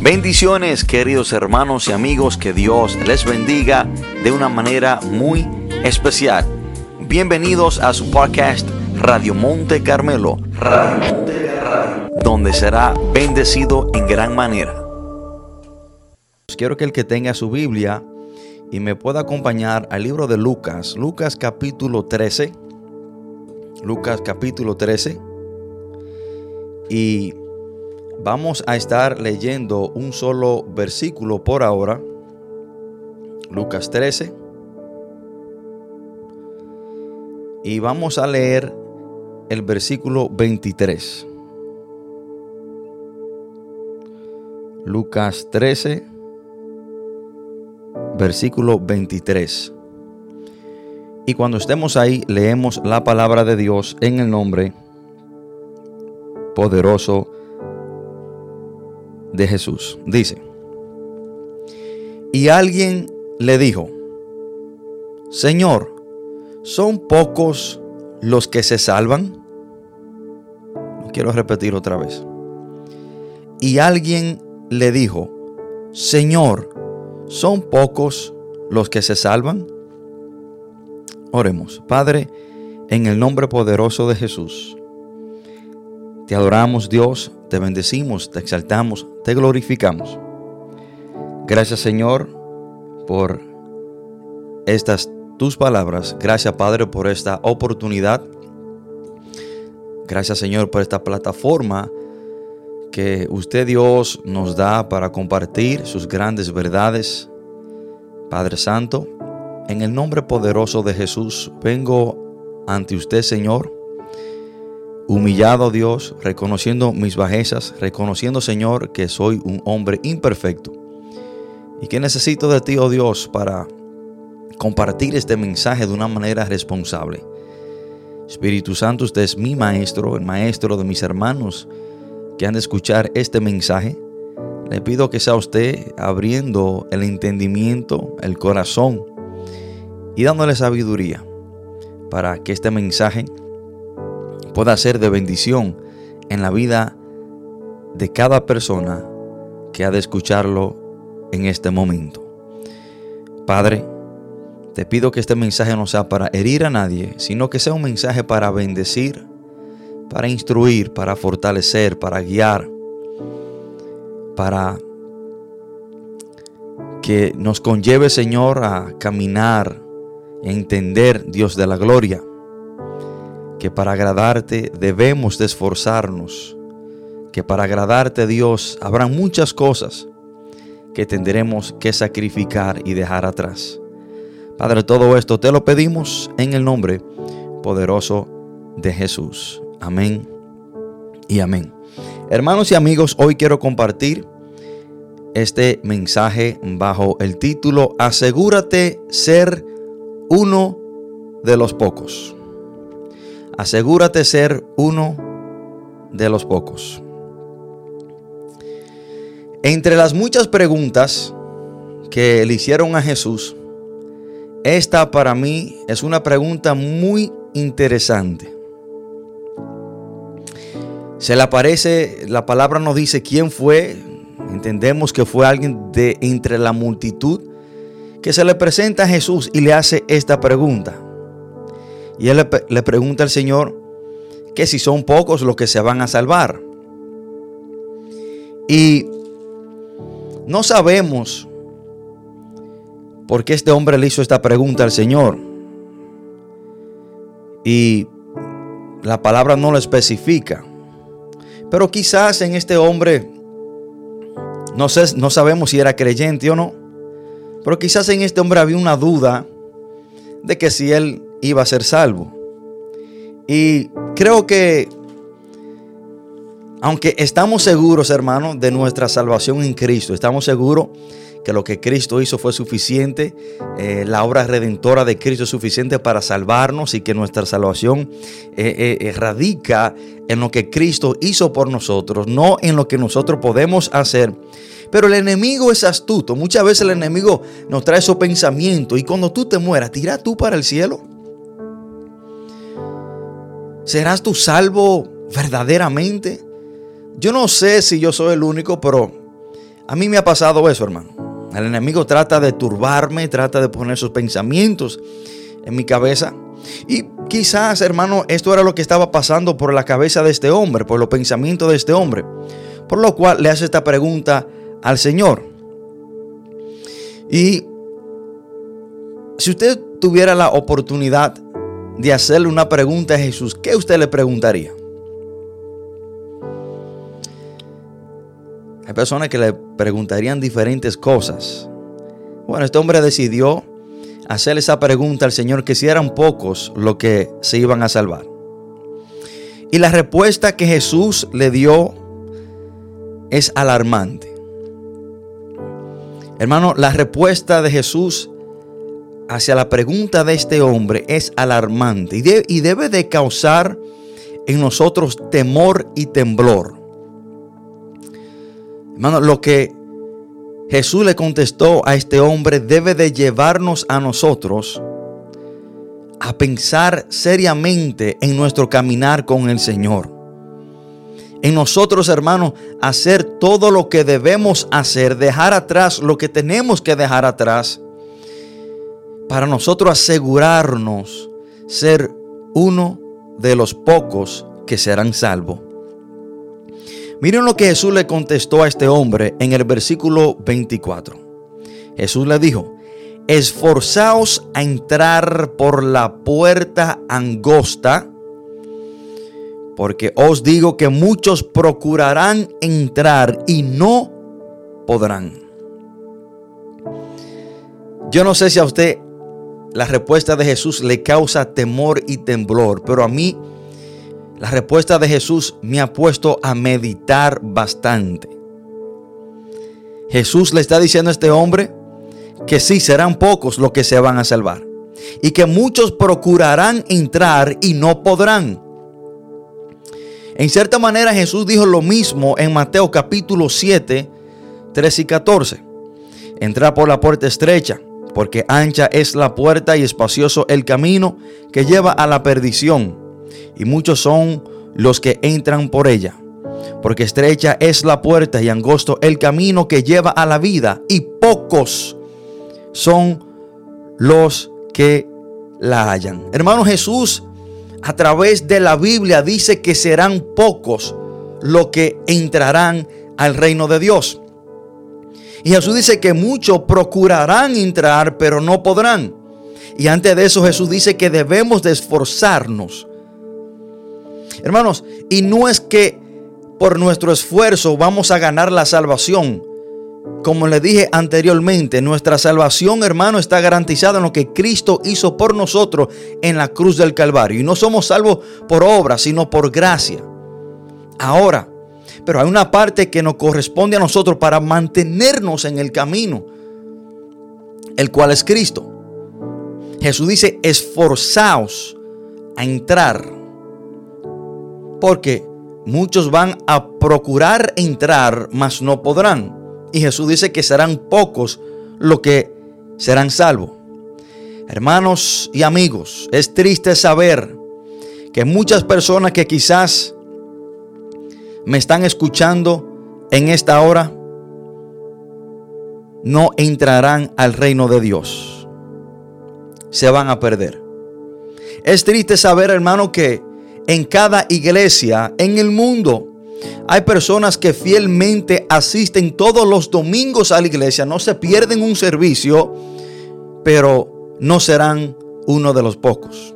Bendiciones queridos hermanos y amigos, que Dios les bendiga de una manera muy especial. Bienvenidos a su podcast Radio Monte Carmelo, donde será bendecido en gran manera. Quiero que el que tenga su Biblia y me pueda acompañar al libro de Lucas, Lucas capítulo 13, Lucas capítulo 13, y Vamos a estar leyendo un solo versículo por ahora. Lucas 13. Y vamos a leer el versículo 23. Lucas 13, versículo 23. Y cuando estemos ahí, leemos la palabra de Dios en el nombre poderoso de Jesús. Dice, y alguien le dijo, Señor, ¿son pocos los que se salvan? quiero repetir otra vez. Y alguien le dijo, Señor, ¿son pocos los que se salvan? Oremos, Padre, en el nombre poderoso de Jesús. Te adoramos Dios, te bendecimos, te exaltamos, te glorificamos. Gracias Señor por estas tus palabras. Gracias Padre por esta oportunidad. Gracias Señor por esta plataforma que usted Dios nos da para compartir sus grandes verdades. Padre Santo, en el nombre poderoso de Jesús vengo ante usted Señor humillado Dios, reconociendo mis bajezas, reconociendo Señor que soy un hombre imperfecto y que necesito de ti, oh Dios, para compartir este mensaje de una manera responsable. Espíritu Santo, usted es mi maestro, el maestro de mis hermanos que han de escuchar este mensaje. Le pido que sea usted abriendo el entendimiento, el corazón y dándole sabiduría para que este mensaje pueda ser de bendición en la vida de cada persona que ha de escucharlo en este momento. Padre, te pido que este mensaje no sea para herir a nadie, sino que sea un mensaje para bendecir, para instruir, para fortalecer, para guiar, para que nos conlleve, Señor, a caminar, a entender, Dios de la gloria, que para agradarte debemos de esforzarnos, que para agradarte Dios habrá muchas cosas que tendremos que sacrificar y dejar atrás. Padre, todo esto te lo pedimos en el nombre poderoso de Jesús. Amén y amén. Hermanos y amigos, hoy quiero compartir este mensaje bajo el título Asegúrate ser uno de los pocos asegúrate ser uno de los pocos. Entre las muchas preguntas que le hicieron a Jesús, esta para mí es una pregunta muy interesante. Se le aparece, la palabra nos dice quién fue, entendemos que fue alguien de entre la multitud que se le presenta a Jesús y le hace esta pregunta. Y él le, pregunta al Señor que si son pocos los que se van a salvar. Y no sabemos por qué este hombre le hizo esta pregunta al Señor. Y la palabra no lo especifica. Pero quizás en este hombre, no, sé, no sabemos si era creyente o no, pero quizás en este hombre había una duda de que si él iba a ser salvo. Y creo que, aunque estamos seguros, hermanos, de nuestra salvación en Cristo, estamos seguros que lo que Cristo hizo fue suficiente, eh, la obra redentora de Cristo es suficiente para salvarnos y que nuestra salvación eh, eh, radica en lo que Cristo hizo por nosotros, no en lo que nosotros podemos hacer. Pero el enemigo es astuto. Muchas veces el enemigo nos trae esos pensamientos y cuando tú te mueras, tira tú para el cielo. ¿Serás tú salvo verdaderamente? Yo no sé si yo soy el único, pero A mí me ha pasado eso, hermano. El enemigo trata de turbarme, trata de poner sus pensamientos en mi cabeza. Y quizás, hermano, esto era lo que estaba pasando por la cabeza de este hombre, por los pensamientos de este hombre. Por lo cual le hace esta pregunta al Señor. Y si usted tuviera la oportunidad de hacerle una pregunta a Jesús, ¿qué usted le preguntaría? Hay personas que le preguntarían diferentes cosas. Bueno, este hombre decidió hacerle esa pregunta al Señor que si eran pocos los que se iban a salvar. Y la respuesta que Jesús le dio es alarmante. Hermano, la respuesta de Jesús hacia la pregunta de este hombre es alarmante y, debe de causar en nosotros temor y temblor. Hermano, lo que Jesús le contestó a este hombre debe de llevarnos a nosotros a pensar seriamente en nuestro caminar con el Señor. En nosotros, hermanos, hacer todo lo que debemos hacer, dejar atrás lo que tenemos que dejar atrás, para nosotros asegurarnos ser uno de los pocos que serán salvos. Miren lo que Jesús le contestó a este hombre en el versículo 24. Jesús le dijo, esforzaos a entrar por la puerta angosta, porque os digo que muchos procurarán entrar y no podrán. Yo no sé si a usted la respuesta de Jesús le causa temor y temblor, pero a mí la respuesta de Jesús me ha puesto a meditar bastante. Jesús le está diciendo a este hombre que sí serán pocos los que se van a salvar y que muchos procurarán entrar y no podrán. En cierta manera Jesús dijo lo mismo en Mateo capítulo 7, 13 y 14. Entrar por la puerta estrecha, porque ancha es la puerta y espacioso el camino que lleva a la perdición y muchos son los que entran por ella. Porque estrecha es la puerta y angosto el camino que lleva a la vida, y pocos son los que la hallan. Hermano Jesús, a través de la Biblia dice que serán pocos los que entrarán al reino de Dios. Y Jesús dice que muchos procurarán entrar, pero no podrán. Y antes de eso Jesús dice que debemos de esforzarnos Hermanos, y no es que por nuestro esfuerzo vamos a ganar la salvación. Como le dije anteriormente, nuestra salvación, hermano, está garantizada en lo que Cristo hizo por nosotros en la cruz del Calvario. Y no somos salvos por obra, sino por gracia. Ahora, pero hay una parte que nos corresponde a nosotros para mantenernos en el camino, el cual es Cristo. Jesús dice, esforzaos a entrar porque muchos van a procurar entrar, mas no podrán. Y Jesús dice que serán pocos los que serán salvos. Hermanos y amigos, es triste saber que muchas personas que quizás me están escuchando en esta hora no entrarán al reino de Dios. Se van a perder. Es triste saber, hermano, que en cada iglesia en el mundo. Hay personas que fielmente asisten todos los domingos a la iglesia, no se pierden un servicio, pero no serán uno de los pocos.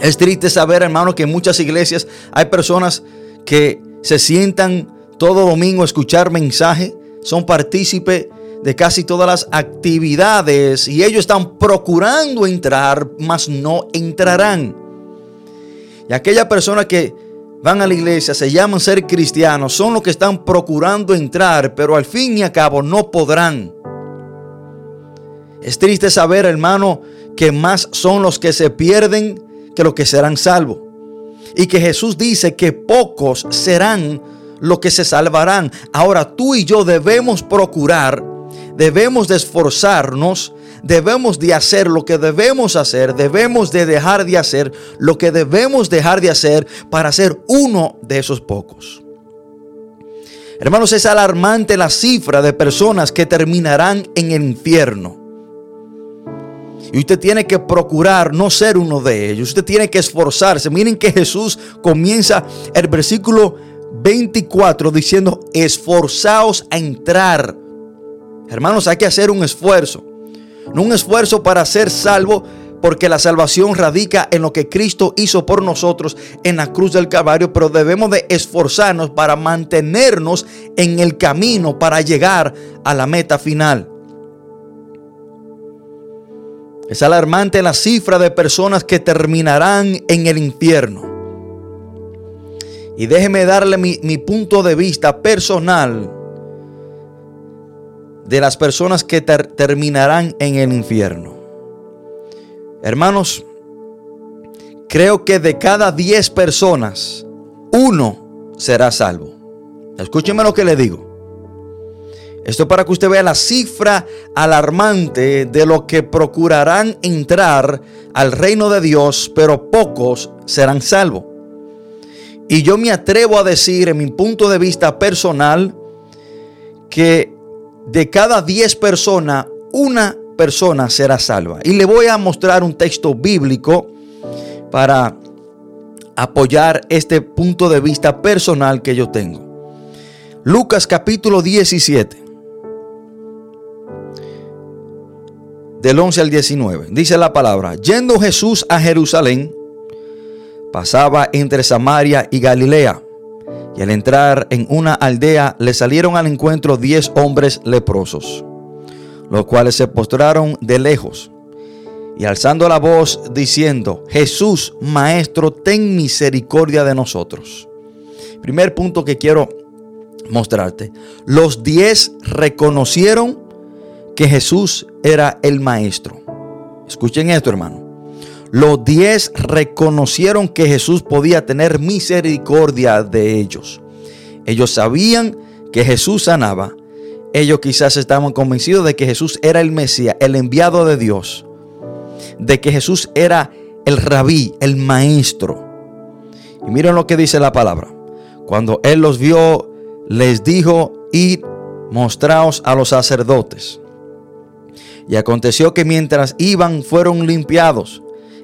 Es triste saber, hermano, que en muchas iglesias hay personas que se sientan todo domingo a escuchar mensaje, son partícipes de casi todas las actividades y ellos están procurando entrar, mas no entrarán. Y aquellas personas que van a la iglesia, se llaman ser cristianos, son los que están procurando entrar, pero al fin y al cabo no podrán. Es triste saber, hermano, que más son los que se pierden que los que serán salvos. Y que Jesús dice que pocos serán los que se salvarán. Ahora tú y yo debemos procurar, debemos de esforzarnos debemos de hacer lo que debemos hacer, debemos de dejar de hacer lo que debemos dejar de hacer para ser uno de esos pocos. Hermanos, es alarmante la cifra de personas que terminarán en el infierno. Y usted tiene que procurar no ser uno de ellos. Usted tiene que esforzarse. Miren que Jesús comienza el versículo 24 diciendo, esforzaos a entrar. Hermanos, hay que hacer un esfuerzo. No un esfuerzo para ser salvo, porque la salvación radica en lo que Cristo hizo por nosotros en la cruz del Calvario, pero debemos de esforzarnos para mantenernos en el camino para llegar a la meta final. Es alarmante la cifra de personas que terminarán en el infierno. Y déjeme darle mi, punto de vista personal de las personas que terminarán en el infierno. Hermanos, creo que de cada 10 personas, uno será salvo. Escúcheme lo que le digo. Esto para que usted vea la cifra alarmante de lo que procurarán entrar al reino de Dios, pero pocos serán salvos. Y yo me atrevo a decir, en mi punto de vista personal, que de cada 10 personas, una persona será salva. Y le voy a mostrar un texto bíblico para apoyar este punto de vista personal que yo tengo. Lucas capítulo 17. Del 11 al 19. Dice la palabra, yendo Jesús a Jerusalén, pasaba entre Samaria y Galilea. Y al entrar en una aldea le salieron al encuentro diez hombres leprosos los cuales se postraron de lejos y alzando la voz diciendo, Jesús, Maestro, ten misericordia de nosotros. Primer punto que quiero mostrarte. Los diez reconocieron que Jesús era el Maestro. Escuchen esto, hermano. Los diez reconocieron que Jesús podía tener misericordia de ellos. Ellos sabían que Jesús sanaba, ellos quizás estaban convencidos de que Jesús era el Mesías, el enviado de Dios, de que Jesús era el rabí, el maestro. Y miren lo que dice la palabra. Cuando él los vio, les dijo, id, mostraos a los sacerdotes. Y aconteció que mientras iban fueron limpiados.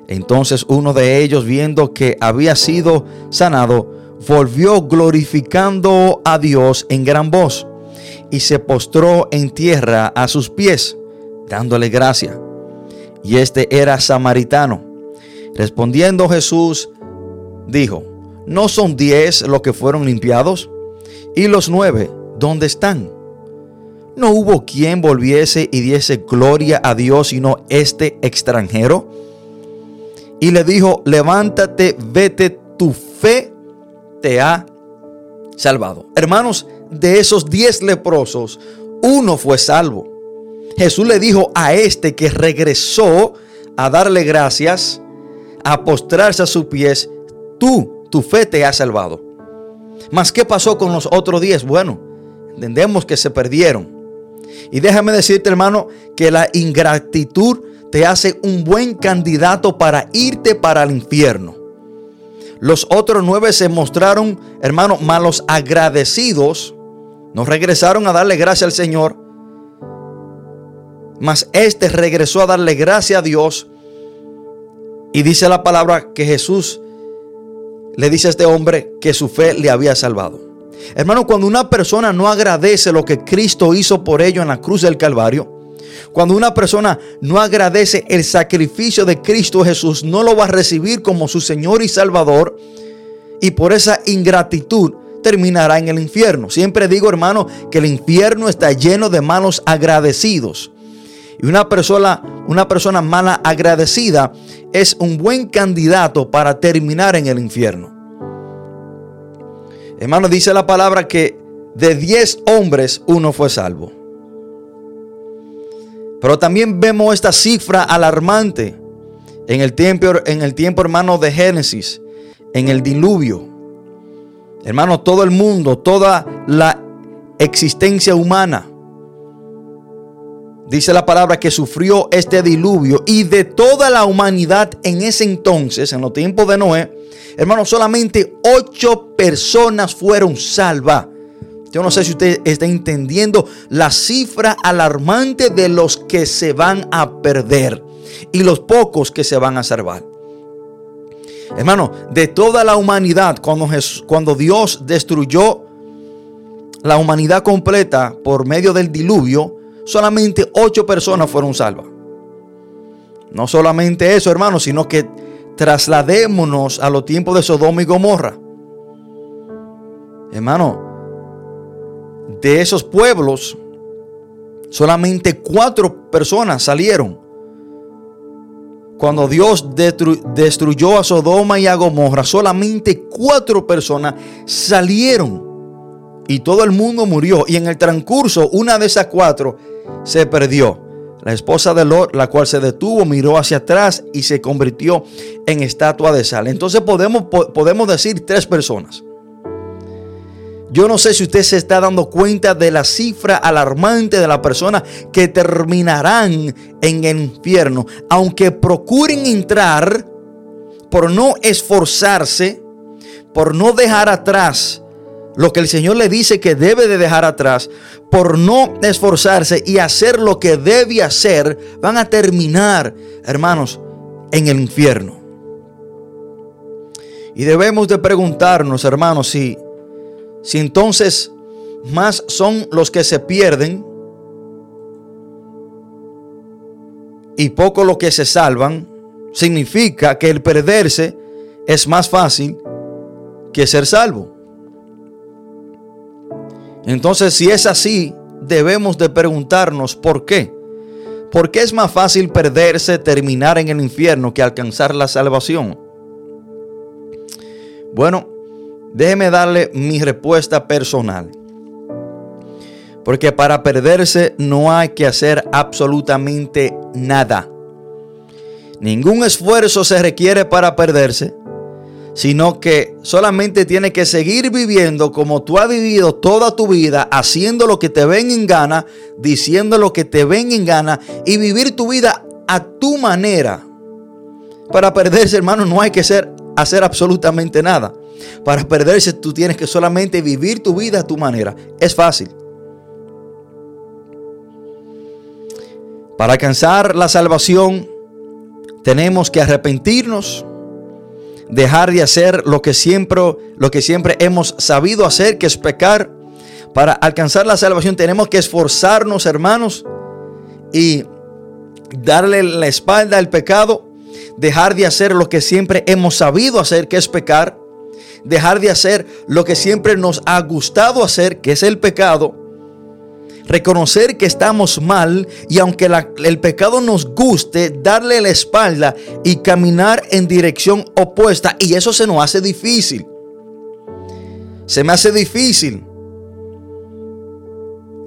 Entonces uno de ellos, viendo que había sido sanado, volvió glorificando a Dios en gran voz y se postró en tierra a sus pies, dándole gracia. Y este era samaritano. Respondiendo Jesús, dijo, ¿no son diez los que fueron limpiados? ¿Y los nueve, dónde están? ¿No hubo quien volviese y diese gloria a Dios sino este extranjero? Y le dijo, levántate, vete, tu fe te ha salvado. Hermanos, de esos diez leprosos, uno fue salvo. Jesús le dijo a este que regresó a darle gracias, a postrarse a sus pies, tú, tu fe te ha salvado. Mas, ¿qué pasó con los otros diez? Bueno, entendemos que se perdieron. Y déjame decirte, hermano, que la ingratitud te hace un buen candidato para irte para el infierno. Los otros nueve se mostraron, hermano, malos agradecidos. No regresaron a darle gracia al Señor. Mas este regresó a darle gracia a Dios. Y dice la palabra que Jesús le dice a este hombre que su fe le había salvado. Hermano, cuando una persona no agradece lo que Cristo hizo por ello en la cruz del Calvario, cuando una persona no agradece el sacrificio de Cristo Jesús, no lo va a recibir como su Señor y Salvador. Y por esa ingratitud terminará en el infierno. Siempre digo, hermano, que el infierno está lleno de malos agradecidos. Y una persona, una persona mala agradecida es un buen candidato para terminar en el infierno. Hermano, dice la palabra que de 10 hombres uno fue salvo. Pero también vemos esta cifra alarmante en el tiempo, en el tiempo hermano de Génesis, en el diluvio. Hermano, todo el mundo, toda la existencia humana, dice la palabra que sufrió este diluvio y de toda la humanidad en ese entonces, en los tiempos de Noé, hermano, solamente ocho personas fueron salvas. Yo no sé si usted está entendiendo la cifra alarmante de los que se van a perder y los pocos que se van a salvar. Hermano, de toda la humanidad, cuando, cuando Dios destruyó la humanidad completa por medio del diluvio, solamente ocho personas fueron salvas. No solamente eso, hermano, sino que trasladémonos a los tiempos de Sodoma y Gomorra. Hermano, de esos pueblos, solamente cuatro personas salieron. Cuando Dios destruyó a Sodoma y a Gomorra, solamente cuatro personas salieron. Y todo el mundo murió. Y en el transcurso, una de esas cuatro se perdió. La esposa de Lot, la cual se detuvo, miró hacia atrás y se convirtió en estatua de sal. Entonces podemos, podemos decir tres personas. Yo no sé si usted se está dando cuenta de la cifra alarmante de las personas que terminarán en el infierno, aunque procuren entrar por no esforzarse, por no dejar atrás lo que el Señor le dice que debe de dejar atrás, por no esforzarse y hacer lo que debe hacer, van a terminar, hermanos, en el infierno. Y debemos de preguntarnos, hermanos, si, si entonces más son los que se pierden y poco los que se salvan, significa que el perderse es más fácil que ser salvo. Entonces, si es así, debemos de preguntarnos por qué. ¿Por qué es más fácil perderse, terminar en el infierno que alcanzar la salvación? Bueno, déjeme darle mi respuesta personal. Porque para perderse no hay que hacer absolutamente nada. Ningún esfuerzo se requiere para perderse sino que solamente tienes que seguir viviendo como tú has vivido toda tu vida, haciendo lo que te ven en gana, diciendo lo que te ven en gana y vivir tu vida a tu manera. Para perderse, hermano, no hay que hacer absolutamente nada. Para perderse, tú tienes que solamente vivir tu vida a tu manera. Es fácil. Para alcanzar la salvación, tenemos que arrepentirnos dejar de hacer lo que siempre, lo que siempre hemos sabido hacer, que es pecar. Para alcanzar la salvación tenemos que esforzarnos, hermanos, y darle la espalda al pecado, dejar de hacer lo que siempre hemos sabido hacer, que es pecar, dejar de hacer lo que siempre nos ha gustado hacer, que es el pecado, reconocer que estamos mal y aunque el pecado nos guste, darle la espalda y caminar en dirección opuesta. Y eso se nos hace difícil. Se me hace difícil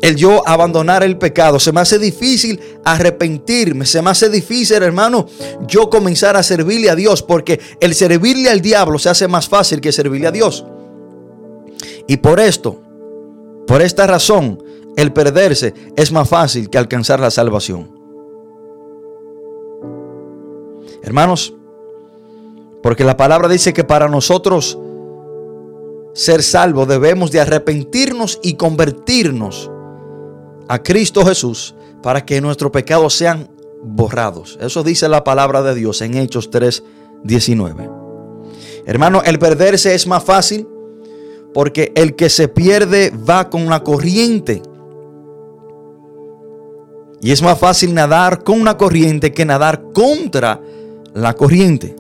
el yo abandonar el pecado. Se me hace difícil arrepentirme. Se me hace difícil, hermano, yo comenzar a servirle a Dios. Porque el servirle al diablo se hace más fácil que servirle a Dios. Y por esto, por esta razón, el perderse es más fácil que alcanzar la salvación. Hermanos, porque la palabra dice que para nosotros ser salvos debemos de arrepentirnos y convertirnos a Cristo Jesús para que nuestros pecados sean borrados. Eso dice la palabra de Dios en Hechos 3, 19. Hermano, el perderse es más fácil porque el que se pierde va con la corriente. Y es más fácil nadar con una corriente que nadar contra la corriente.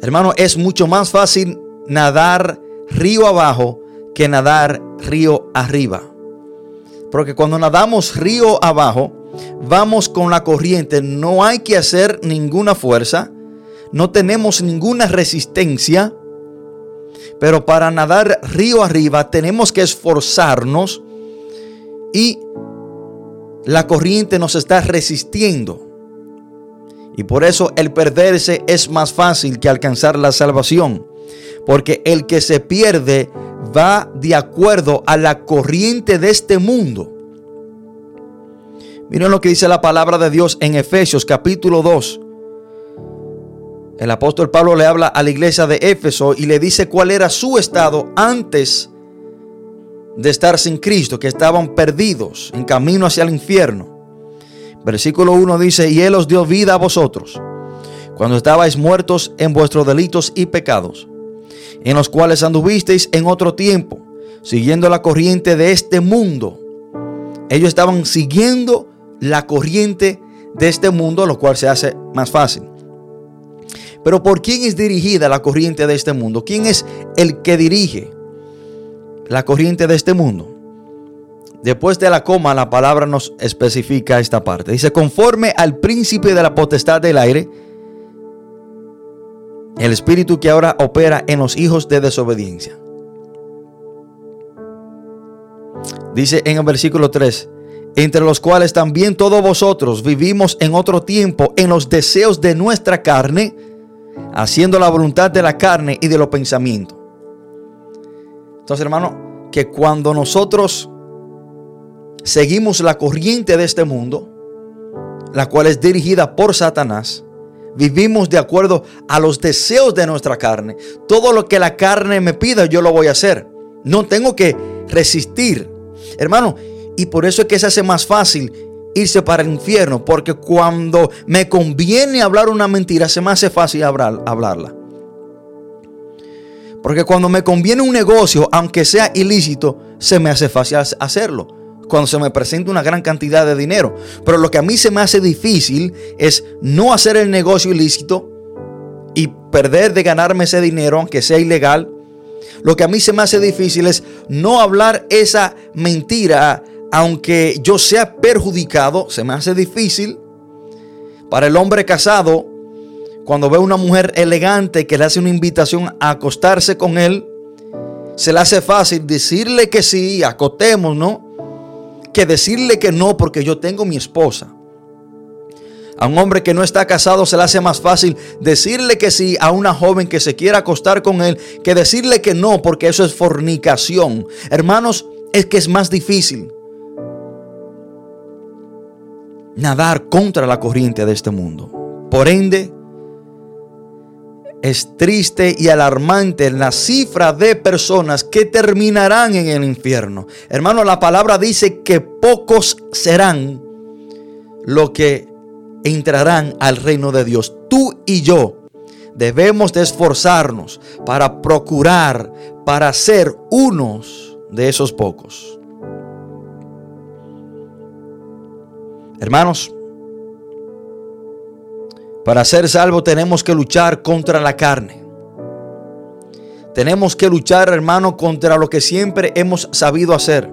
Hermano, es mucho más fácil nadar río abajo que nadar río arriba. Porque cuando nadamos río abajo, vamos con la corriente. No hay que hacer ninguna fuerza. No tenemos ninguna resistencia. Pero para nadar río arriba tenemos que esforzarnos y la corriente nos está resistiendo. Y por eso el perderse es más fácil que alcanzar la salvación. Porque el que se pierde va de acuerdo a la corriente de este mundo. Miren lo que dice la palabra de Dios en Efesios capítulo 2. El apóstol Pablo le habla a la iglesia de Éfeso y le dice cuál era su estado antes de estar sin Cristo, que estaban perdidos en camino hacia el infierno. Versículo 1 dice, y Él os dio vida a vosotros, cuando estabais muertos en vuestros delitos y pecados, en los cuales anduvisteis en otro tiempo, siguiendo la corriente de este mundo. Ellos estaban siguiendo la corriente de este mundo, lo cual se hace más fácil. Pero ¿por quién es dirigida la corriente de este mundo? ¿Quién es el que dirige la corriente de este mundo? Después de la coma, la palabra nos especifica esta parte. Dice, conforme al príncipe de la potestad del aire, el espíritu que ahora opera en los hijos de desobediencia. Dice en el versículo 3, entre los cuales también todos vosotros vivimos en otro tiempo en los deseos de nuestra carne, haciendo la voluntad de la carne y de los pensamientos. Entonces, hermano, que cuando nosotros seguimos la corriente de este mundo, la cual es dirigida por Satanás, vivimos de acuerdo a los deseos de nuestra carne. Todo lo que la carne me pida, yo lo voy a hacer. No tengo que resistir. Hermano, y por eso es que se hace más fácil irse para el infierno, porque cuando me conviene hablar una mentira, se me hace fácil hablar, hablarla. Porque cuando me conviene un negocio, aunque sea ilícito, se me hace fácil hacerlo. Cuando se me presenta una gran cantidad de dinero. Pero lo que a mí se me hace difícil es no hacer el negocio ilícito y perder de ganarme ese dinero, aunque sea ilegal. Lo que a mí se me hace difícil es no hablar esa mentira aunque yo sea perjudicado, se me hace difícil. Para el hombre casado, cuando ve a una mujer elegante que le hace una invitación a acostarse con él, se le hace fácil decirle que sí, acotemos, ¿no? Que decirle que no porque yo tengo mi esposa. A un hombre que no está casado se le hace más fácil decirle que sí a una joven que se quiera acostar con él que decirle que no porque eso es fornicación. Hermanos, es que es más difícil nadar contra la corriente de este mundo. Por ende, es triste y alarmante la cifra de personas que terminarán en el infierno. Hermano, la palabra dice que pocos serán los que entrarán al reino de Dios. Tú y yo debemos de esforzarnos para procurar, para ser unos de esos pocos. Hermanos, para ser salvo tenemos que luchar contra la carne. Tenemos que luchar, hermano, contra lo que siempre hemos sabido hacer.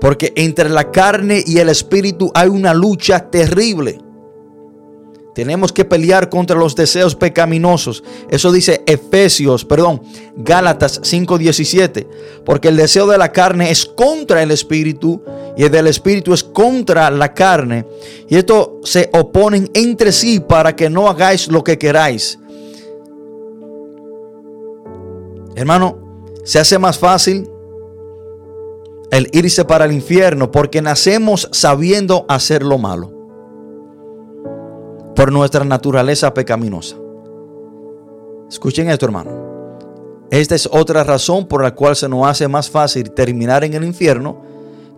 Porque entre la carne y el espíritu hay una lucha terrible. Tenemos que pelear contra los deseos pecaminosos. Eso dice Efesios, perdón, Gálatas 5:17. Porque el deseo de la carne es contra el espíritu y el del espíritu es contra la carne. Y esto se oponen entre sí para que no hagáis lo que queráis. Hermano, se hace más fácil el irse para el infierno porque nacemos sabiendo hacer lo malo por nuestra naturaleza pecaminosa. Escuchen esto, hermano. Esta es otra razón por la cual se nos hace más fácil terminar en el infierno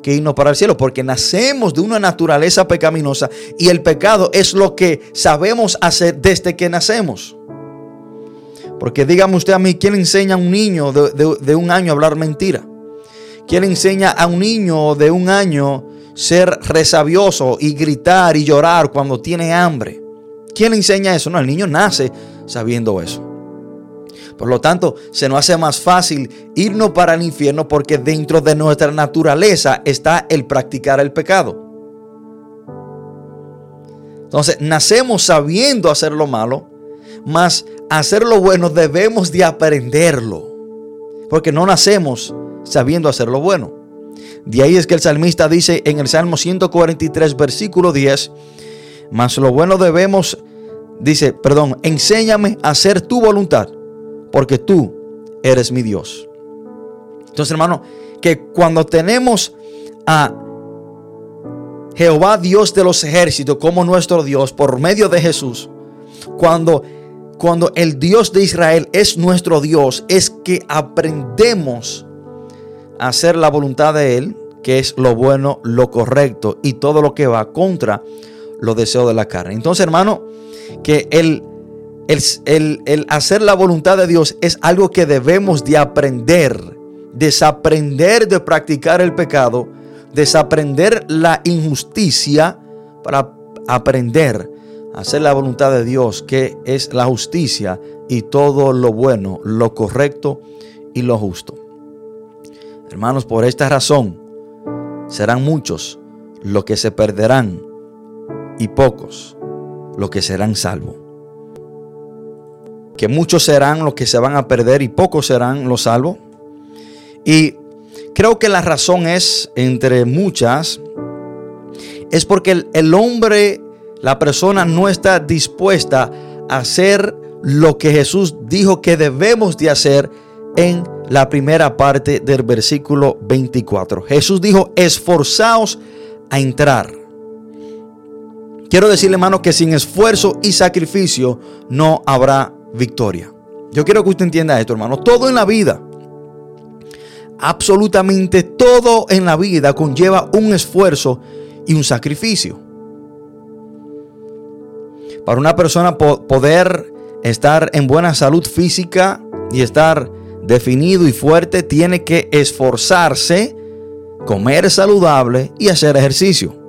que irnos para el cielo, porque nacemos de una naturaleza pecaminosa y el pecado es lo que sabemos hacer desde que nacemos. Porque dígame usted a mí, ¿quién enseña a un niño de, un año a hablar mentira? ¿Quién enseña a un niño de un año ser resabioso y gritar y llorar cuando tiene hambre? ¿Quién le enseña eso? No, el niño nace sabiendo eso. Por lo tanto, se nos hace más fácil irnos para el infierno porque dentro de nuestra naturaleza está el practicar el pecado. Entonces, nacemos sabiendo hacer lo malo, mas hacer lo bueno debemos de aprenderlo. Porque no nacemos sabiendo hacer lo bueno. De ahí es que el salmista dice en el Salmo 143, versículo 10, mas lo bueno debemos dice, perdón, enséñame a hacer tu voluntad, porque tú eres mi Dios. Entonces, hermano, que cuando tenemos a Jehová Dios de los ejércitos como nuestro Dios por medio de Jesús, cuando cuando el Dios de Israel es nuestro Dios, es que aprendemos a hacer la voluntad de Él, que es lo bueno, lo correcto y todo lo que va contra los deseos de la carne. Entonces, hermano, que el, el, el, hacer la voluntad de Dios es algo que debemos de aprender, desaprender de practicar el pecado, desaprender la injusticia para aprender hacer la voluntad de Dios, que es la justicia y todo lo bueno, lo correcto y lo justo. Hermanos, por esta razón serán muchos los que se perderán y pocos los que serán salvos. Que muchos serán los que se van a perder y pocos serán los salvos. Y creo que la razón es, entre muchas, es porque el, hombre la persona no está dispuesta a hacer lo que Jesús dijo que debemos de hacer en la primera parte del versículo 24. Jesús dijo, esforzaos a entrar. Quiero decirle, hermano, que sin esfuerzo y sacrificio no habrá victoria. Yo quiero que usted entienda esto, hermano. Todo en la vida, absolutamente todo en la vida conlleva un esfuerzo y un sacrificio. Para una persona poder estar en buena salud física y estar definido y fuerte, tiene que esforzarse, comer saludable y hacer ejercicio.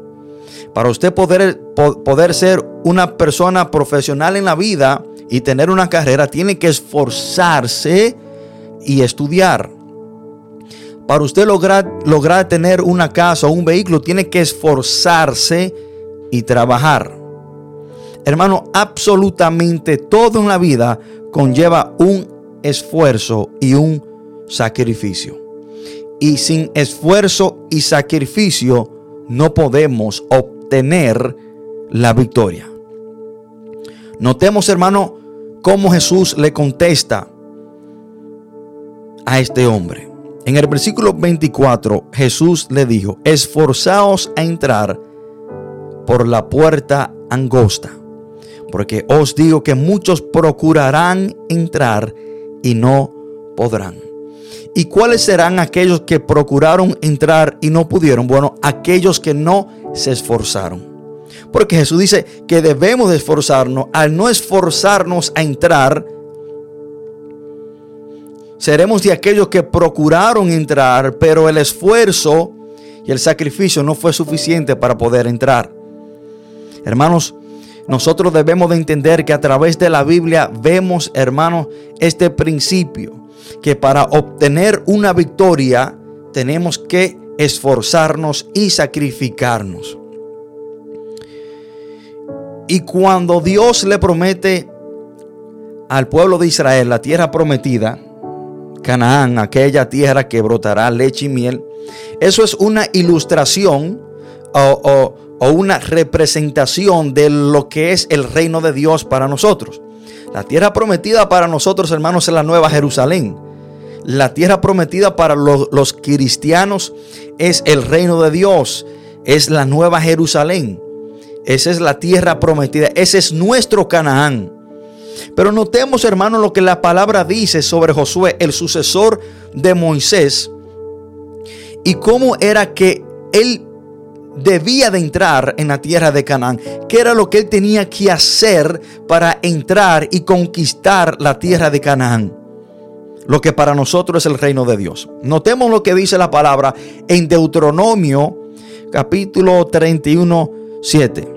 Para usted poder, poder ser una persona profesional en la vida y tener una carrera, tiene que esforzarse y estudiar. Para usted lograr, lograr tener una casa o un vehículo, tiene que esforzarse y trabajar. Hermano, absolutamente todo en la vida conlleva un esfuerzo y un sacrificio. Y sin esfuerzo y sacrificio no podemos obtener la victoria. Notemos, hermano, cómo Jesús le contesta a este hombre. En el versículo 24, Jesús le dijo, esforzaos a entrar por la puerta angosta porque os digo que muchos procurarán entrar y no podrán. ¿Y cuáles serán aquellos que procuraron entrar y no pudieron? Bueno, aquellos que no se esforzaron. Porque Jesús dice que debemos de esforzarnos. Al no esforzarnos a entrar, seremos de aquellos que procuraron entrar, pero el esfuerzo y el sacrificio no fue suficiente para poder entrar. Hermanos, nosotros debemos de entender que a través de la Biblia vemos, hermanos, este principio, que para obtener una victoria tenemos que esforzarnos y sacrificarnos. Y cuando Dios le promete al pueblo de Israel la tierra prometida, Canaán, aquella tierra que brotará leche y miel, eso es una ilustración o, una representación de lo que es el reino de Dios para nosotros. La tierra prometida para nosotros, hermanos, es la nueva Jerusalén. La tierra prometida para los, cristianos es el reino de Dios, es la nueva Jerusalén. Esa es la tierra prometida, ese es nuestro Canaán. Pero notemos, hermanos, lo que la palabra dice sobre Josué, el sucesor de Moisés, y cómo era que él debía de entrar en la tierra de Canaán, qué era lo que él tenía que hacer para entrar y conquistar la tierra de Canaán. Lo que para nosotros es el reino de Dios. Notemos lo que dice la palabra en Deuteronomio capítulo 31, 7.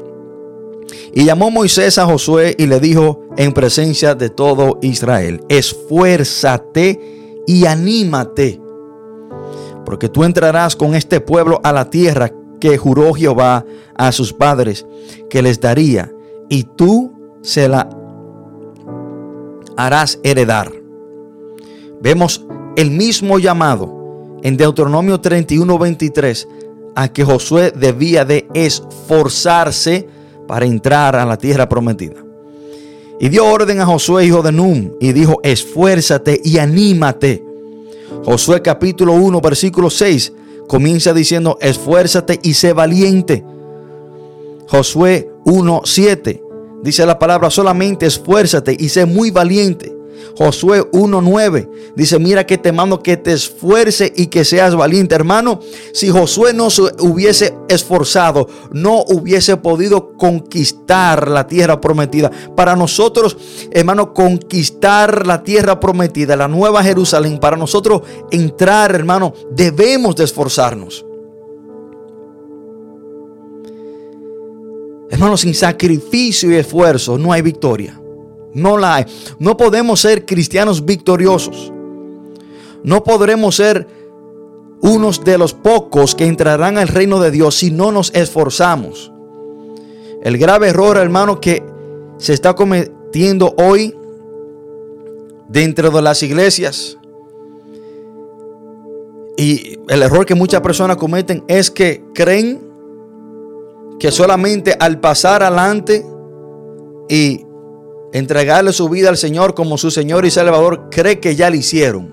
Y llamó Moisés a Josué y le dijo en presencia de todo Israel, esfuérzate y anímate, porque tú entrarás con este pueblo a la tierra que juró Jehová a sus padres que les daría, y tú se la harás heredar. Vemos el mismo llamado en Deuteronomio 31, 23 a que Josué debía de esforzarse para entrar a la tierra prometida. Y dio orden a Josué, hijo de Num, y dijo, esfuérzate y anímate. Josué capítulo 1, versículo 6 comienza diciendo, esfuérzate y sé valiente. Josué 1.7 Dice la palabra, solamente esfuérzate y sé muy valiente. Josué 1.9 dice, mira que te mando que te esfuerce y que seas valiente. Hermano, si Josué no se hubiese esforzado, no hubiese podido conquistar la tierra prometida. Para nosotros, hermano, conquistar la tierra prometida, la nueva Jerusalén, para nosotros entrar, hermano, debemos de esforzarnos. Hermano, sin sacrificio y esfuerzo no hay victoria. No la hay. No podemos ser cristianos victoriosos. No podremos ser unos de los pocos que entrarán al reino de Dios si no nos esforzamos. El grave error, hermano, que se está cometiendo hoy dentro de las iglesias y el error que muchas personas cometen es que creen que solamente al pasar adelante y entregarle su vida al Señor como su Señor y Salvador, cree que ya lo hicieron.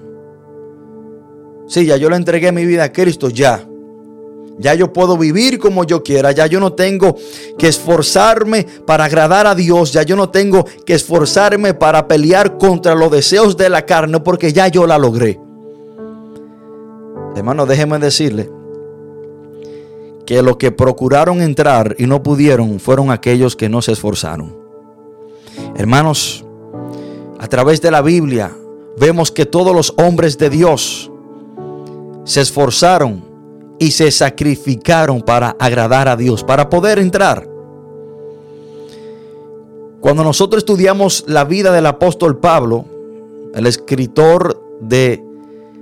Sí, ya yo le entregué mi vida a Cristo, ya. Ya yo puedo vivir como yo quiera. Ya yo no tengo que esforzarme para agradar a Dios. Ya yo no tengo que esforzarme para pelear contra los deseos de la carne porque ya yo la logré. Hermano, déjeme decirle que los que procuraron entrar y no pudieron fueron aquellos que no se esforzaron. Hermanos, a través de la Biblia vemos que todos los hombres de Dios se esforzaron y se sacrificaron para agradar a Dios, para poder entrar. Cuando nosotros estudiamos la vida del apóstol Pablo, el escritor de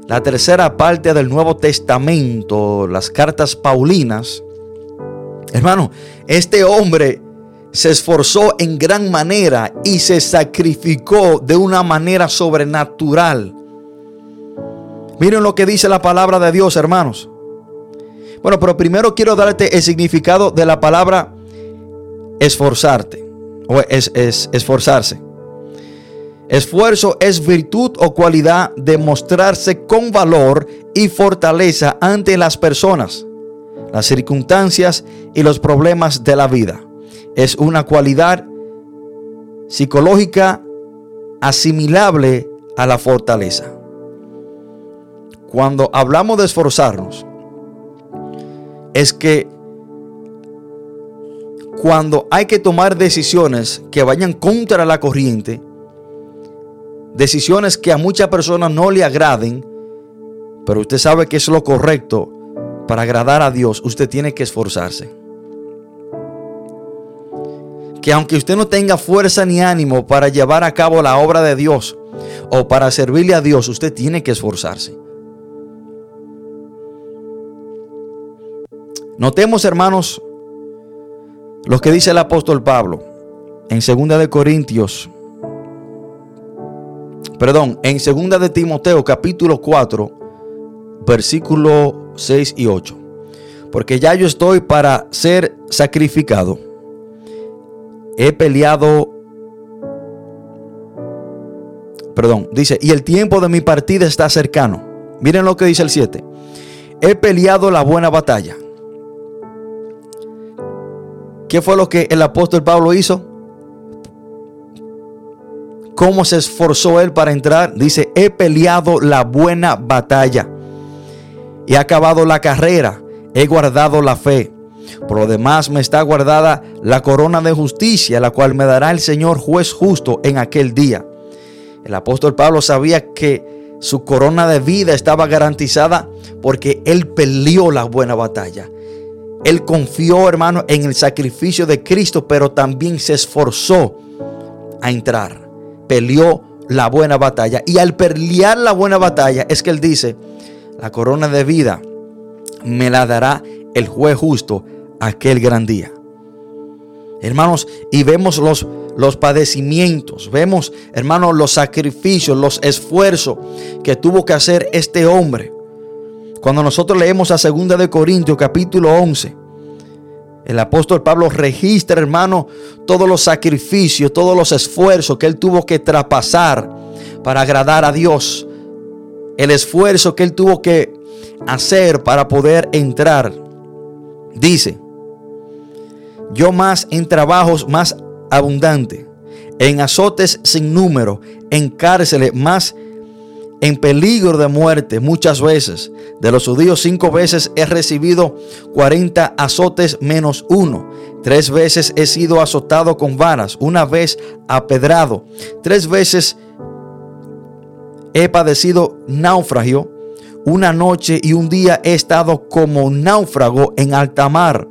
la tercera parte del Nuevo Testamento, las cartas Paulinas, hermano, este hombre se esforzó en gran manera y se sacrificó de una manera sobrenatural. Miren lo que dice la palabra de Dios, hermanos. Bueno, pero primero quiero darte el significado de la palabra esforzarte o es, es, esforzarse. Esfuerzo es virtud o cualidad de mostrarse con valor y fortaleza ante las personas, las circunstancias y los problemas de la vida. Es una cualidad psicológica asimilable a la fortaleza. Cuando hablamos de esforzarnos, es que cuando hay que tomar decisiones que vayan contra la corriente, decisiones que a muchas personas no le agraden, pero usted sabe que es lo correcto para agradar a Dios, usted tiene que esforzarse. Que aunque usted no tenga fuerza ni ánimo para llevar a cabo la obra de Dios o para servirle a Dios, usted tiene que esforzarse. Notemos, hermanos, lo que dice el apóstol Pablo en 2 de Corintios perdón, en 2 de Timoteo capítulo 4, versículo 6 y 8. Porque ya yo estoy para ser sacrificado. He peleado, perdón, dice, y el tiempo de mi partida está cercano. Miren lo que dice el 7. He peleado la buena batalla. ¿Qué fue lo que el apóstol Pablo hizo? cómo se esforzó él para entrar. Dice, he peleado la buena batalla. He acabado la carrera. He guardado la fe. Por lo demás me está guardada la corona de justicia, la cual me dará el Señor juez justo en aquel día. El apóstol Pablo sabía que su corona de vida estaba garantizada porque él peleó la buena batalla. Él confió, hermano, en el sacrificio de Cristo, pero también se esforzó a entrar peleó la buena batalla. Y al pelear la buena batalla es que él dice, la corona de vida me la dará el juez justo aquel gran día. Hermanos, y vemos los, los padecimientos, vemos, hermanos, los sacrificios, los esfuerzos que tuvo que hacer este hombre. Cuando nosotros leemos a 2 de Corintios capítulo 11, el apóstol Pablo registra, hermano, todos los sacrificios, todos los esfuerzos que él tuvo que traspasar para agradar a Dios. El esfuerzo que él tuvo que hacer para poder entrar. Dice, yo más en trabajos más abundante, en azotes sin número, en cárceles más en peligro de muerte muchas veces. De los judíos cinco veces he recibido 40 azotes menos uno. Tres veces he sido azotado con varas, una vez apedrado. Tres veces he padecido naufragio. Una noche y un día he estado como náufrago en alta mar.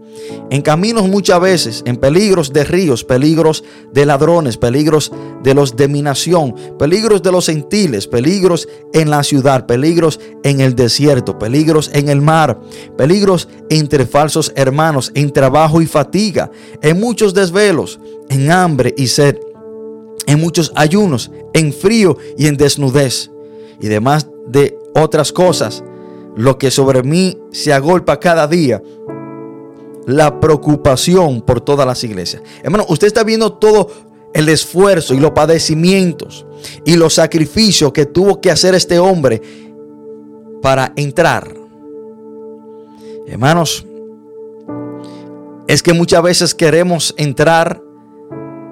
En caminos muchas veces, en peligros de ríos, peligros de ladrones, peligros de los de mi nación, peligros de los gentiles, peligros en la ciudad, peligros en el desierto, peligros en el mar, peligros entre falsos hermanos, en trabajo y fatiga, en muchos desvelos, en hambre y sed, en muchos ayunos, en frío y en desnudez, y demás de otras cosas, lo que sobre mí se agolpa cada día la preocupación por todas las iglesias. Hermano, usted está viendo todo el esfuerzo y los padecimientos y los sacrificios que tuvo que hacer este hombre para entrar. Hermanos, es que muchas veces queremos entrar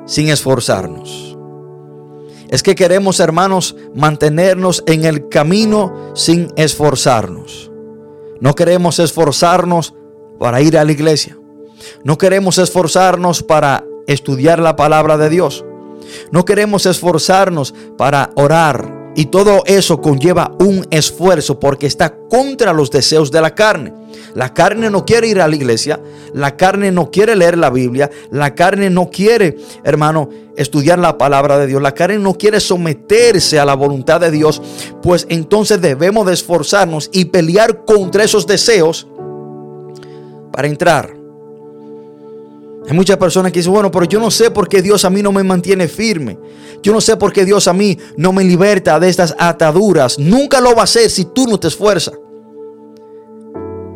sin esforzarnos. Es que queremos, hermanos, mantenernos en el camino sin esforzarnos. No queremos esforzarnos para ir a la iglesia. No queremos esforzarnos para estudiar la palabra de Dios. No queremos esforzarnos para orar. Y todo eso conlleva un esfuerzo porque está contra los deseos de la carne. La carne no quiere ir a la iglesia, la carne no quiere leer la Biblia, la carne no quiere, hermano, estudiar la palabra de Dios, la carne no quiere someterse a la voluntad de Dios, pues entonces debemos de esforzarnos y pelear contra esos deseos para entrar. Hay muchas personas que dicen, bueno, pero yo no sé por qué Dios a mí no me mantiene firme. Yo no sé por qué Dios a mí no me liberta de estas ataduras. Nunca lo va a hacer si tú no te esfuerzas.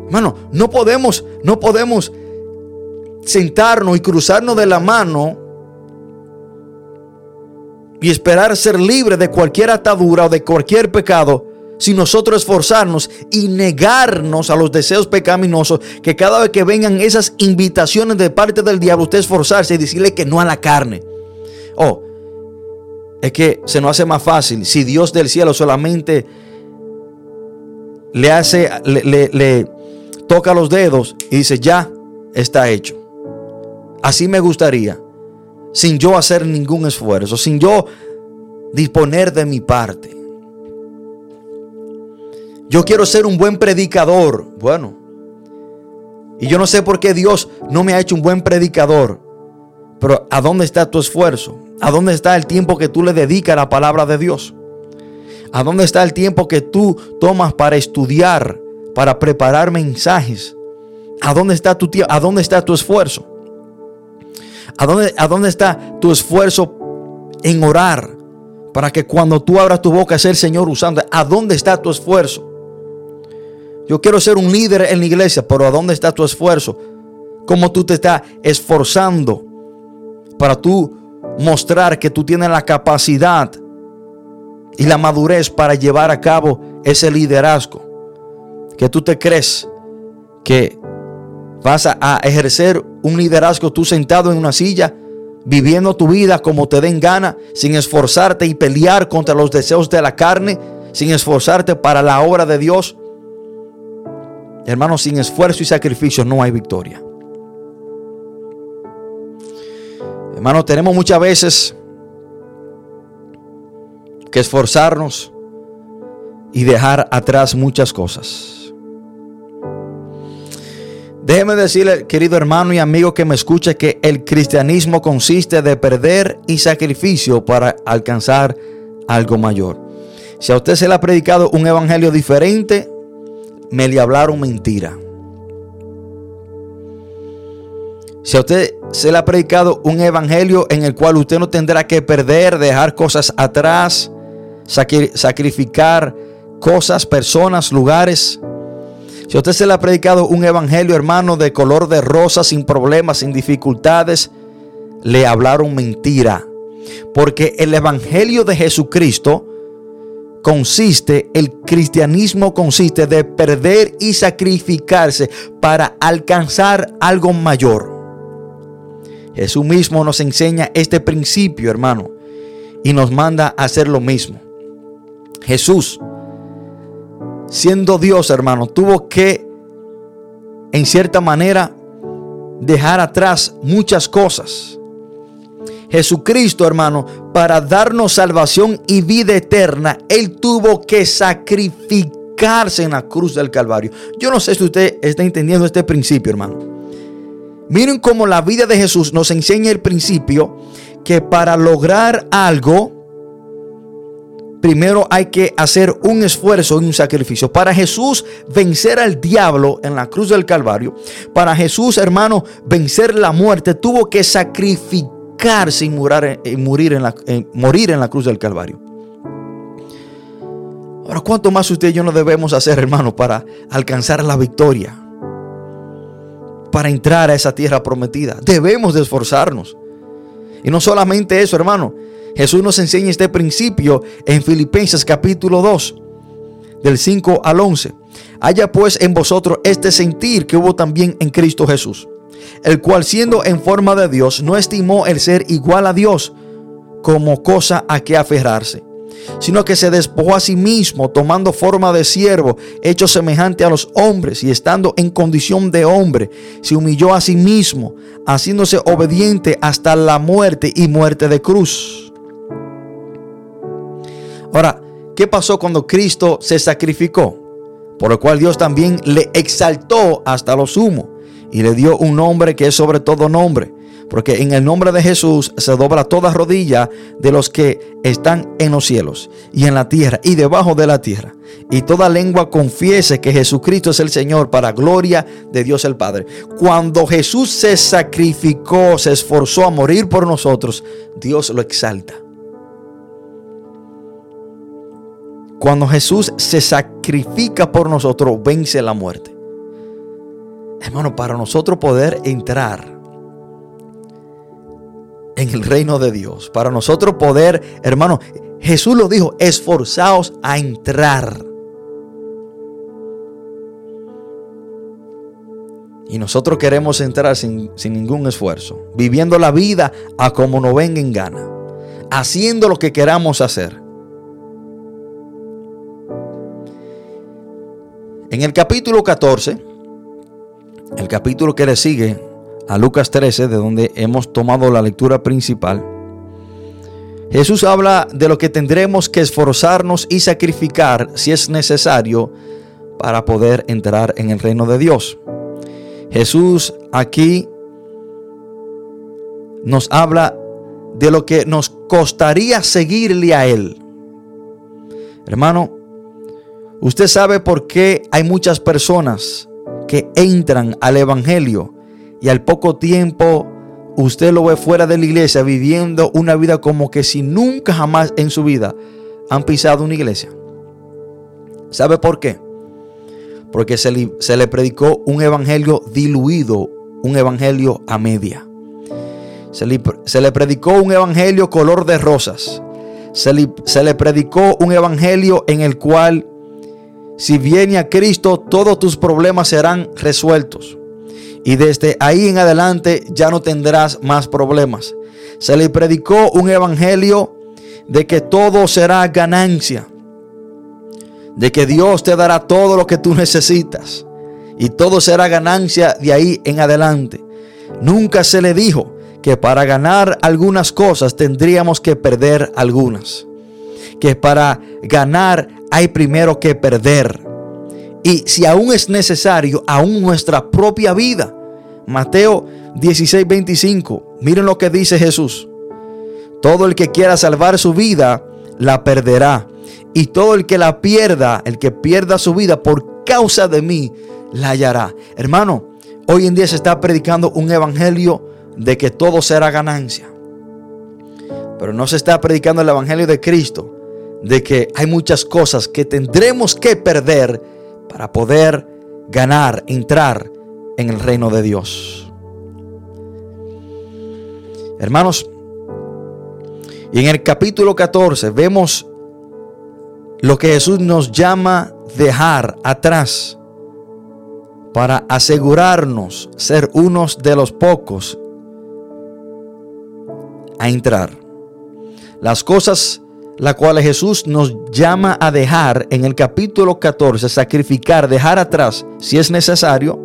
Hermano, no podemos, no podemos sentarnos y cruzarnos de la mano y esperar ser libre de cualquier atadura o de cualquier pecado si nosotros esforzarnos y negarnos a los deseos pecaminosos, que cada vez que vengan esas invitaciones de parte del diablo, usted esforzarse y decirle que no a la carne. Oh, es que se nos hace más fácil si Dios del cielo solamente le hace, le, le toca los dedos y dice, ya está hecho. Así me gustaría, sin yo hacer ningún esfuerzo, sin yo disponer de mi parte. Yo quiero ser un buen predicador. Bueno. Y yo no sé por qué Dios no me ha hecho un buen predicador. Pero ¿a dónde está tu esfuerzo? ¿A dónde está el tiempo que tú le dedicas a la palabra de Dios? ¿A dónde está el tiempo que tú tomas para estudiar, para preparar mensajes? ¿A dónde está tu tiempo? ¿A dónde está tu esfuerzo? ¿A dónde, ¿A dónde está tu esfuerzo en orar? Para que cuando tú abras tu boca sea el Señor usando. ¿A dónde está tu esfuerzo? Yo quiero ser un líder en la iglesia, pero ¿a dónde está tu esfuerzo? ¿Cómo tú te estás esforzando para tú mostrar que tú tienes la capacidad y la madurez para llevar a cabo ese liderazgo? Que tú te crees que vas a ejercer un liderazgo tú sentado en una silla, viviendo tu vida como te den gana, sin esforzarte y pelear contra los deseos de la carne, sin esforzarte para la obra de Dios. Hermanos, sin esfuerzo y sacrificio no hay victoria. Hermanos, tenemos muchas veces que esforzarnos y dejar atrás muchas cosas. Déjeme decirle, querido hermano y amigo que me escuche, que el cristianismo consiste de perder y sacrificio para alcanzar algo mayor. Si a usted se le ha predicado un evangelio diferente, me le hablaron mentira. Si a usted se le ha predicado un evangelio en el cual usted no tendrá que perder, dejar cosas atrás, sacrificar cosas, personas, lugares. Si a usted se le ha predicado un evangelio, hermano, de color de rosa, sin problemas, sin dificultades, le hablaron mentira. Porque el evangelio de Jesucristo consiste, el cristianismo consiste de perder y sacrificarse para alcanzar algo mayor. Jesús mismo nos enseña este principio, hermano, y nos manda a hacer lo mismo. Jesús, siendo Dios, hermano, tuvo que, en cierta manera, dejar atrás muchas cosas. Jesucristo, hermano, para darnos salvación y vida eterna, Él tuvo que sacrificarse en la cruz del Calvario. Yo no sé si usted está entendiendo este principio, hermano. Miren cómo la vida de Jesús nos enseña el principio que para lograr algo, primero hay que hacer un esfuerzo y un sacrificio. Para Jesús vencer al diablo en la cruz del Calvario, para Jesús, hermano, vencer la muerte, tuvo que sacrificarse y morir, morir, en la, morir en la cruz del Calvario. Ahora, ¿cuánto más usted y yo no debemos hacer, hermano, para alcanzar la victoria? Para entrar a esa tierra prometida. Debemos de esforzarnos. Y no solamente eso, hermano. Jesús nos enseña este principio en Filipenses capítulo 2, del 5 al 11. Haya pues en vosotros este sentir que hubo también en Cristo Jesús, el cual siendo en forma de Dios no estimó el ser igual a Dios como cosa a que aferrarse sino que se despojó a sí mismo, tomando forma de siervo, hecho semejante a los hombres, y estando en condición de hombre, se humilló a sí mismo, haciéndose obediente hasta la muerte y muerte de cruz. Ahora, ¿qué pasó cuando Cristo se sacrificó? Por lo cual Dios también le exaltó hasta lo sumo y le dio un nombre que es sobre todo nombre porque en el nombre de Jesús se dobla toda rodilla de los que están en los cielos y en la tierra y debajo de la tierra. Y toda lengua confiese que Jesucristo es el Señor para gloria de Dios el Padre. Cuando Jesús se sacrificó, se esforzó a morir por nosotros, Dios lo exalta. Cuando Jesús se sacrifica por nosotros, vence la muerte. Hermano, para nosotros poder entrar en el reino de Dios. Para nosotros poder, hermano, Jesús lo dijo, esforzaos a entrar. Y nosotros queremos entrar sin, sin, ningún esfuerzo, viviendo la vida a como nos venga en gana, haciendo lo que queramos hacer. En el capítulo 14, el capítulo que le sigue, a Lucas 13, de donde hemos tomado la lectura principal, Jesús habla de lo que tendremos que esforzarnos y sacrificar si es necesario para poder entrar en el reino de Dios. Jesús aquí nos habla de lo que nos costaría seguirle a Él. Hermano, usted sabe por qué hay muchas personas que entran al Evangelio y al poco tiempo usted lo ve fuera de la iglesia viviendo una vida como que si nunca jamás en su vida han pisado una iglesia. ¿Sabe por qué? Porque se le, predicó un evangelio diluido, un evangelio a media. Se le, predicó un evangelio color de rosas. Se le, predicó un evangelio en el cual si viene a Cristo todos tus problemas serán resueltos y desde ahí en adelante ya no tendrás más problemas. Se le predicó un evangelio de que todo será ganancia, de que Dios te dará todo lo que tú necesitas y todo será ganancia de ahí en adelante. Nunca se le dijo que para ganar algunas cosas tendríamos que perder algunas, que para ganar hay primero que perder. Y si aún es necesario, aún nuestra propia vida. Mateo 16, 25. Miren lo que dice Jesús. Todo el que quiera salvar su vida, la perderá. Y todo el que la pierda, el que pierda su vida por causa de mí, la hallará. Hermano, hoy en día se está predicando un evangelio de que todo será ganancia. Pero no se está predicando el evangelio de Cristo, de que hay muchas cosas que tendremos que perder para poder ganar, entrar en el reino de Dios. Hermanos, y en el capítulo 14 vemos lo que Jesús nos llama dejar atrás para asegurarnos ser unos de los pocos a entrar. Las cosas las cuales Jesús nos llama a dejar en el capítulo 14, sacrificar, dejar atrás si es necesario,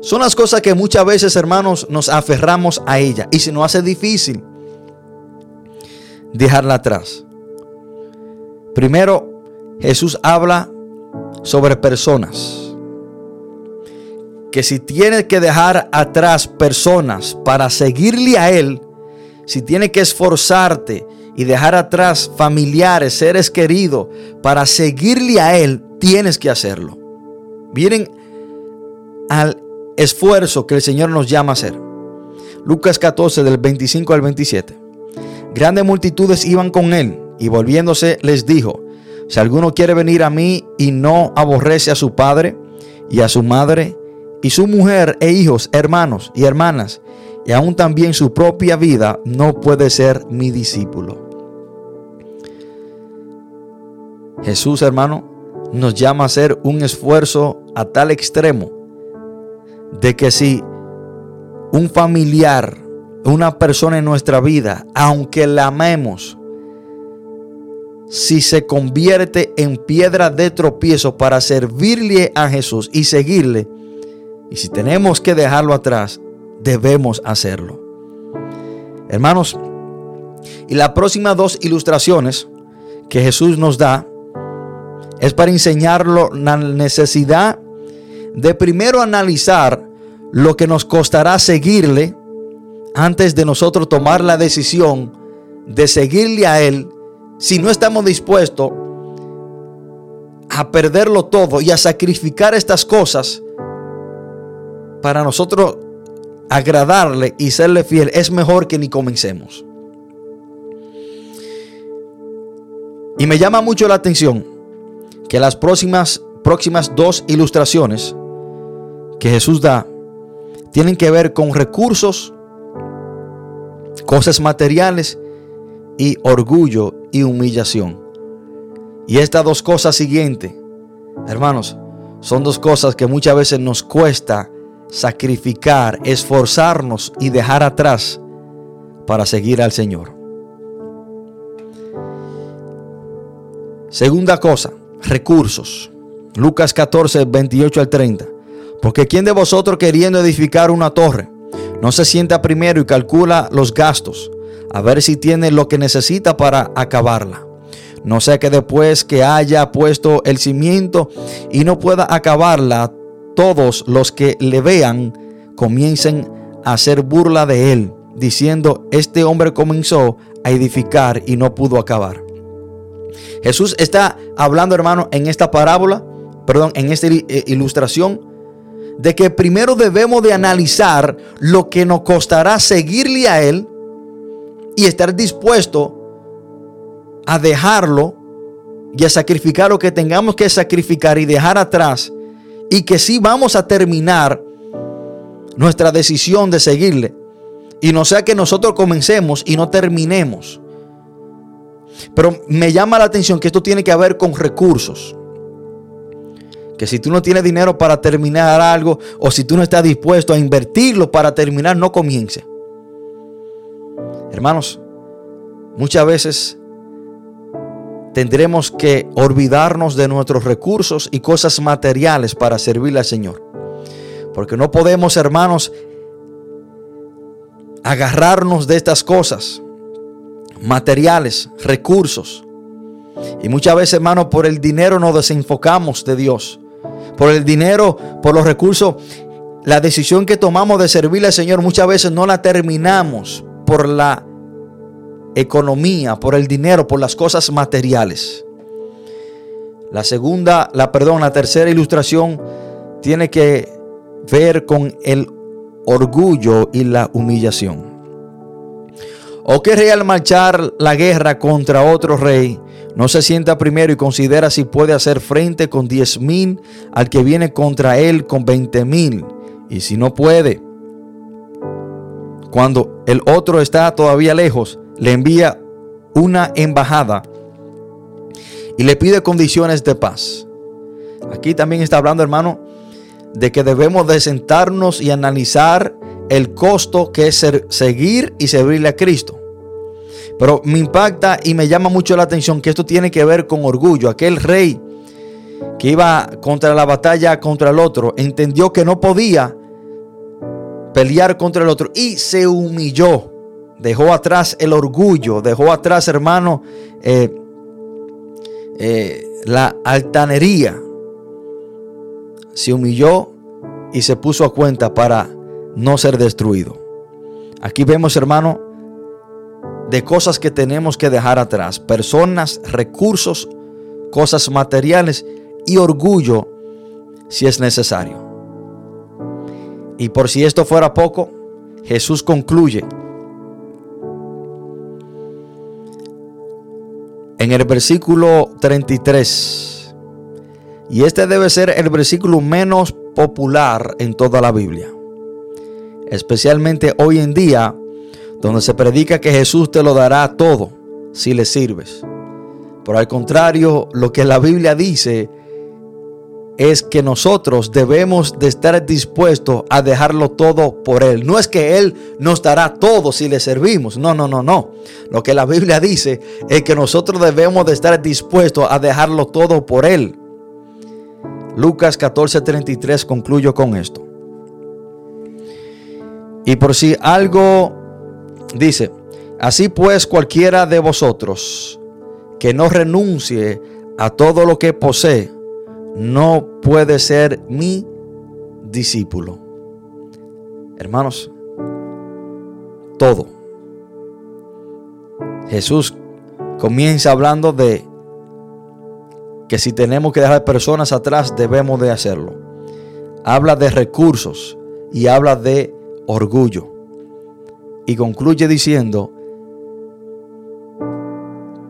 son las cosas que muchas veces, hermanos, nos aferramos a ella y se nos hace difícil dejarla atrás. Primero, Jesús habla sobre personas. Que si tienes que dejar atrás personas para seguirle a Él, si tienes que esforzarte y dejar atrás familiares, seres queridos, para seguirle a Él, tienes que hacerlo. Vienen al esfuerzo que el Señor nos llama a hacer. Lucas 14 del 25 al 27. Grandes multitudes iban con Él y volviéndose les dijo, si alguno quiere venir a mí y no aborrece a su padre y a su madre y su mujer e hijos, hermanos y hermanas, y aún también su propia vida, no puede ser mi discípulo. Jesús, hermano, nos llama a hacer un esfuerzo a tal extremo de que si un familiar, una persona en nuestra vida, aunque la amemos, si se convierte en piedra de tropiezo para servirle a Jesús y seguirle, y si tenemos que dejarlo atrás, debemos hacerlo. Hermanos, y las próximas dos ilustraciones que Jesús nos da es para enseñarlo la necesidad de primero analizar lo que nos costará seguirle antes de nosotros tomar la decisión de seguirle a Él si no estamos dispuestos a perderlo todo y a sacrificar estas cosas para nosotros agradarle y serle fiel, es mejor que ni comencemos. Y me llama mucho la atención que las próximas, próximas dos ilustraciones que Jesús da tienen que ver con recursos, cosas materiales y orgullo y humillación. Y estas dos cosas siguientes, hermanos, son dos cosas que muchas veces nos cuesta sacrificar, esforzarnos y dejar atrás para seguir al Señor. Segunda cosa, recursos. Lucas 14, 28 al 30. Porque ¿quién de vosotros queriendo edificar una torre no se sienta primero y calcula los gastos a ver si tiene lo que necesita para acabarla? No sea que después que haya puesto el cimiento y no pueda acabarla, todos los que le vean comiencen a hacer burla de él, diciendo, este hombre comenzó a edificar y no pudo acabar. Jesús está hablando, hermano, en esta parábola, perdón, en esta eh, ilustración, de que primero debemos de analizar lo que nos costará seguirle a Él y estar dispuesto a dejarlo y a sacrificar lo que tengamos que sacrificar y dejar atrás y que sí vamos a terminar nuestra decisión de seguirle y no sea que nosotros comencemos y no terminemos. Pero me llama la atención que esto tiene que ver con recursos. Que si tú no tienes dinero para terminar algo o si tú no estás dispuesto a invertirlo para terminar, no comience. Hermanos, muchas veces tendremos que olvidarnos de nuestros recursos y cosas materiales para servirle al Señor. Porque no podemos, hermanos, agarrarnos de estas cosas materiales, recursos. Y muchas veces, hermano, por el dinero nos desenfocamos de Dios. Por el dinero, por los recursos, la decisión que tomamos de servirle al Señor muchas veces no la terminamos por la economía, por el dinero, por las cosas materiales. La segunda, la perdón, la tercera ilustración tiene que ver con el orgullo y la humillación. ¿O que rey al marchar la guerra contra otro rey no se sienta primero y considera si puede hacer frente con diez mil al que viene contra él con veinte mil? Y si no puede, cuando el otro está todavía lejos, le envía una embajada y le pide condiciones de paz. Aquí también está hablando, hermano, de que debemos de sentarnos y analizar el costo que es seguir y servirle a Cristo. Pero me impacta y me llama mucho la atención que esto tiene que ver con orgullo. Aquel rey que iba contra la batalla contra el otro entendió que no podía pelear contra el otro y se humilló. Dejó atrás el orgullo, dejó atrás, hermano, eh, eh, la altanería. Se humilló y se puso a cuenta para no ser destruido. Aquí vemos, hermano, de cosas que tenemos que dejar atrás. Personas, recursos, cosas materiales y orgullo si es necesario. Y por si esto fuera poco, Jesús concluye en el versículo 33. Y este debe ser el versículo menos popular en toda la Biblia. Especialmente hoy en día, donde se predica que Jesús te lo dará todo si le sirves. Por al contrario, lo que la Biblia dice es que nosotros debemos de estar dispuestos a dejarlo todo por Él. No es que Él nos dará todo si le servimos. No, no, no, no. Lo que la Biblia dice es que nosotros debemos de estar dispuestos a dejarlo todo por Él. Lucas 14:33 concluyo con esto. Y por si algo dice, así pues cualquiera de vosotros que no renuncie a todo lo que posee, no puede ser mi discípulo. Hermanos, todo. Jesús comienza hablando de que si tenemos que dejar personas atrás, debemos de hacerlo. Habla de recursos y habla de orgullo. Y concluye diciendo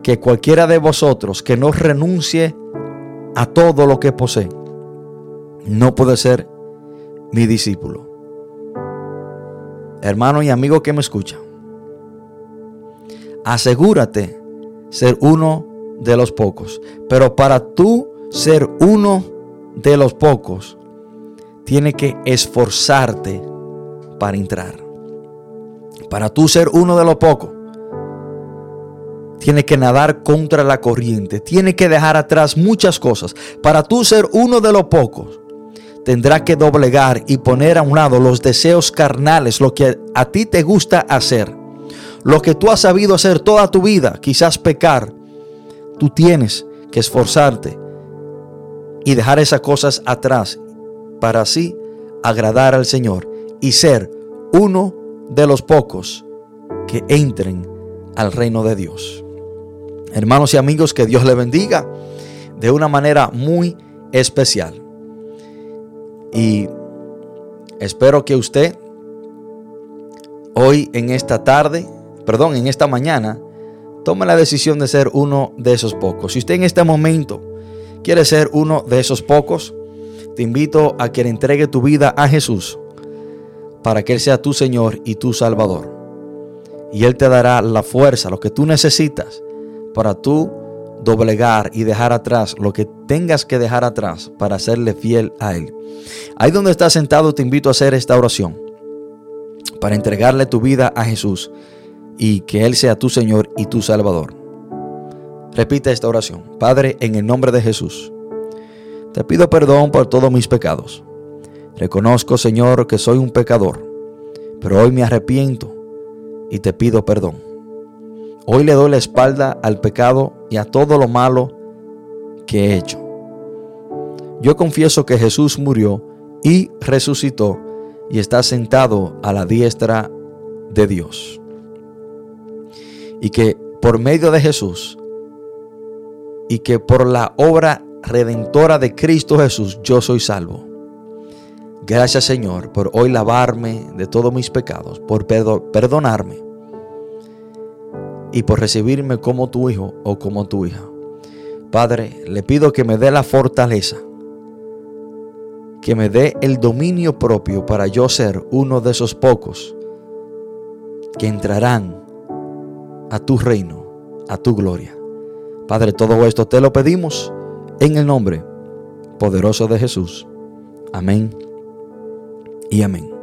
que cualquiera de vosotros que no renuncie a todo lo que posee, no puede ser mi discípulo. Hermano y amigo que me escucha, asegúrate ser uno de los pocos. Pero para tú ser uno de los pocos, tiene que esforzarte para entrar. Para tú ser uno de los pocos, tiene que nadar contra la corriente, tiene que dejar atrás muchas cosas. Para tú ser uno de los pocos, tendrá que doblegar y poner a un lado los deseos carnales, lo que a ti te gusta hacer, lo que tú has sabido hacer toda tu vida, quizás pecar. Tú tienes que esforzarte y dejar esas cosas atrás para así agradar al Señor y ser uno de los pocos que entren al reino de Dios. Hermanos y amigos, que Dios le bendiga de una manera muy especial. Y espero que usted hoy en esta tarde, perdón, en esta mañana, tome la decisión de ser uno de esos pocos. Si usted en este momento quiere ser uno de esos pocos, te invito a que le entregue tu vida a Jesús para que Él sea tu Señor y tu Salvador. Y Él te dará la fuerza, lo que tú necesitas para tú doblegar y dejar atrás lo que tengas que dejar atrás para serle fiel a Él. Ahí donde estás sentado te invito a hacer esta oración para entregarle tu vida a Jesús y que Él sea tu Señor y tu Salvador. Repite esta oración. Padre, en el nombre de Jesús, te pido perdón por todos mis pecados. Reconozco, Señor, que soy un pecador, pero hoy me arrepiento y te pido perdón. Hoy le doy la espalda al pecado y a todo lo malo que he hecho. Yo confieso que Jesús murió y resucitó y está sentado a la diestra de Dios. Y que por medio de Jesús y que por la obra redentora de Cristo Jesús yo soy salvo. Gracias Señor por hoy lavarme de todos mis pecados, por perdonarme y por recibirme como tu hijo o como tu hija. Padre, le pido que me dé la fortaleza, que me dé el dominio propio para yo ser uno de esos pocos que entrarán a tu reino, a tu gloria. Padre, todo esto te lo pedimos en el nombre poderoso de Jesús. Amén y amén.